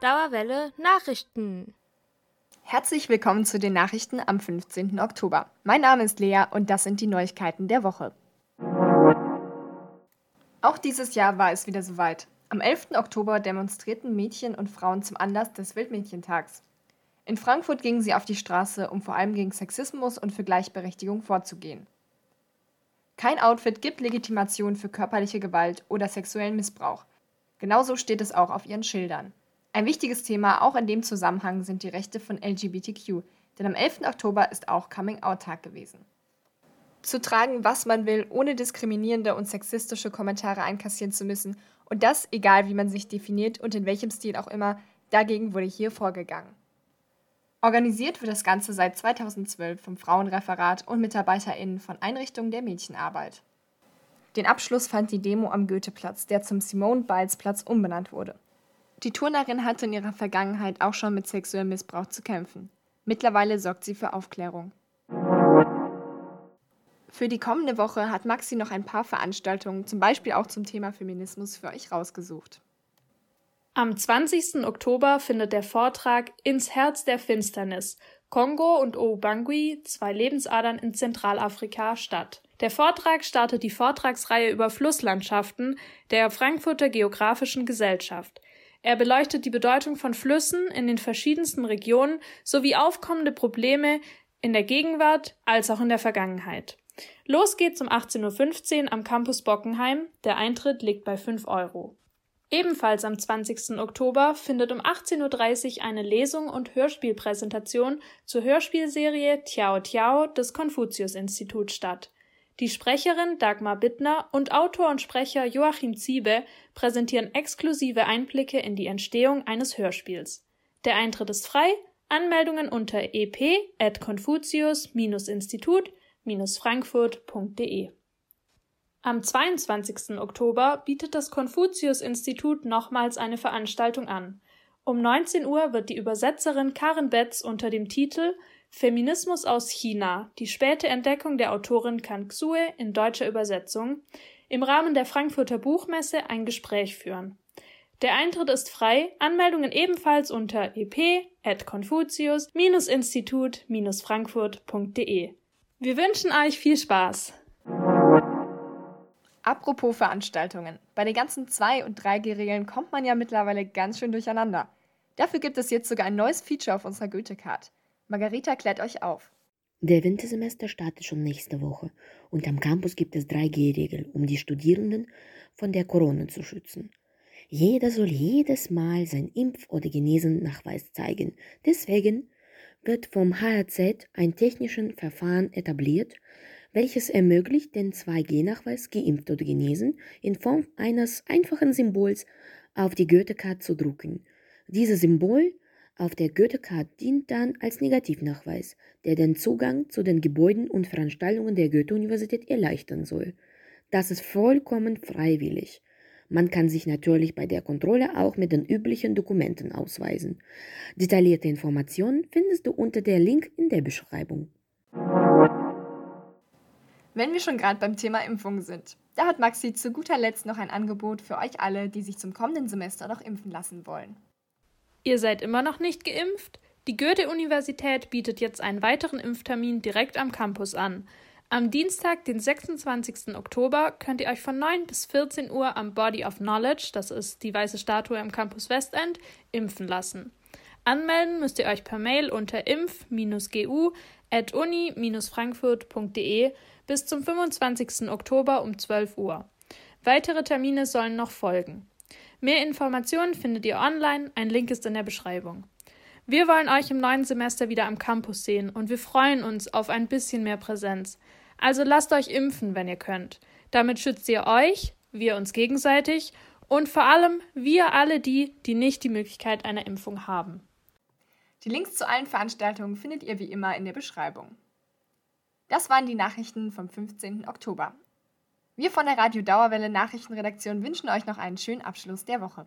Dauerwelle Nachrichten. Herzlich willkommen zu den Nachrichten am 15. Oktober. Mein Name ist Lea und das sind die Neuigkeiten der Woche. Auch dieses Jahr war es wieder soweit. Am 11. Oktober demonstrierten Mädchen und Frauen zum Anlass des Weltmädchentags. In Frankfurt gingen sie auf die Straße, um vor allem gegen Sexismus und für Gleichberechtigung vorzugehen. Kein Outfit gibt Legitimation für körperliche Gewalt oder sexuellen Missbrauch. Genauso steht es auch auf ihren Schildern. Ein wichtiges Thema auch in dem Zusammenhang sind die Rechte von LGBTQ, denn am 11. Oktober ist auch Coming-out-Tag gewesen zu tragen, was man will, ohne diskriminierende und sexistische Kommentare einkassieren zu müssen. Und das, egal wie man sich definiert und in welchem Stil auch immer, dagegen wurde hier vorgegangen. Organisiert wird das Ganze seit 2012 vom Frauenreferat und MitarbeiterInnen von Einrichtungen der Mädchenarbeit. Den Abschluss fand die Demo am Goetheplatz, der zum Simone Biles Platz umbenannt wurde. Die Turnerin hatte in ihrer Vergangenheit auch schon mit sexuellem Missbrauch zu kämpfen. Mittlerweile sorgt sie für Aufklärung. Für die kommende Woche hat Maxi noch ein paar Veranstaltungen, zum Beispiel auch zum Thema Feminismus, für euch rausgesucht. Am 20. Oktober findet der Vortrag Ins Herz der Finsternis Kongo und Obangui, zwei Lebensadern in Zentralafrika, statt. Der Vortrag startet die Vortragsreihe über Flusslandschaften der Frankfurter Geographischen Gesellschaft. Er beleuchtet die Bedeutung von Flüssen in den verschiedensten Regionen sowie aufkommende Probleme in der Gegenwart als auch in der Vergangenheit. Los geht's um 18.15 Uhr am Campus Bockenheim. Der Eintritt liegt bei 5 Euro. Ebenfalls am 20. Oktober findet um 18.30 Uhr eine Lesung und Hörspielpräsentation zur Hörspielserie Tiao Tiao des Konfuzius-Instituts statt. Die Sprecherin Dagmar Bittner und Autor und Sprecher Joachim Ziebe präsentieren exklusive Einblicke in die Entstehung eines Hörspiels. Der Eintritt ist frei, Anmeldungen unter ep.confucius-institut frankfurt.de. Am 22. Oktober bietet das Konfuzius-Institut nochmals eine Veranstaltung an. Um 19 Uhr wird die Übersetzerin Karen Betz unter dem Titel Feminismus aus China, die späte Entdeckung der Autorin Kan Xue in deutscher Übersetzung im Rahmen der Frankfurter Buchmesse ein Gespräch führen. Der Eintritt ist frei, Anmeldungen ebenfalls unter ep.confucius-institut-frankfurt.de. Wir wünschen euch viel Spaß. Apropos Veranstaltungen. Bei den ganzen 2- und 3G-Regeln kommt man ja mittlerweile ganz schön durcheinander. Dafür gibt es jetzt sogar ein neues Feature auf unserer Goethe-Card. Margarita klärt euch auf. Der Wintersemester startet schon nächste Woche und am Campus gibt es 3G-Regeln, um die Studierenden von der Corona zu schützen. Jeder soll jedes Mal seinen Impf- oder Genesennachweis zeigen. Deswegen wird vom HRZ ein technisches Verfahren etabliert, welches ermöglicht, den 2G-Nachweis geimpft oder genesen in Form eines einfachen Symbols auf die Goethe-Card zu drucken. Dieses Symbol auf der Goethe-Card dient dann als Negativnachweis, der den Zugang zu den Gebäuden und Veranstaltungen der Goethe-Universität erleichtern soll. Das ist vollkommen freiwillig. Man kann sich natürlich bei der Kontrolle auch mit den üblichen Dokumenten ausweisen. Detaillierte Informationen findest du unter der Link in der Beschreibung. Wenn wir schon gerade beim Thema Impfung sind, da hat Maxi zu guter Letzt noch ein Angebot für euch alle, die sich zum kommenden Semester noch impfen lassen wollen. Ihr seid immer noch nicht geimpft? Die Goethe-Universität bietet jetzt einen weiteren Impftermin direkt am Campus an. Am Dienstag, den 26. Oktober, könnt ihr euch von 9 bis 14 Uhr am Body of Knowledge, das ist die weiße Statue im Campus Westend, impfen lassen. Anmelden müsst ihr euch per Mail unter impf-gu.uni-frankfurt.de bis zum 25. Oktober um 12 Uhr. Weitere Termine sollen noch folgen. Mehr Informationen findet ihr online, ein Link ist in der Beschreibung. Wir wollen euch im neuen Semester wieder am Campus sehen und wir freuen uns auf ein bisschen mehr Präsenz. Also lasst euch impfen, wenn ihr könnt. Damit schützt ihr euch, wir uns gegenseitig und vor allem wir alle die, die nicht die Möglichkeit einer Impfung haben. Die Links zu allen Veranstaltungen findet ihr wie immer in der Beschreibung. Das waren die Nachrichten vom 15. Oktober. Wir von der Radio Dauerwelle Nachrichtenredaktion wünschen euch noch einen schönen Abschluss der Woche.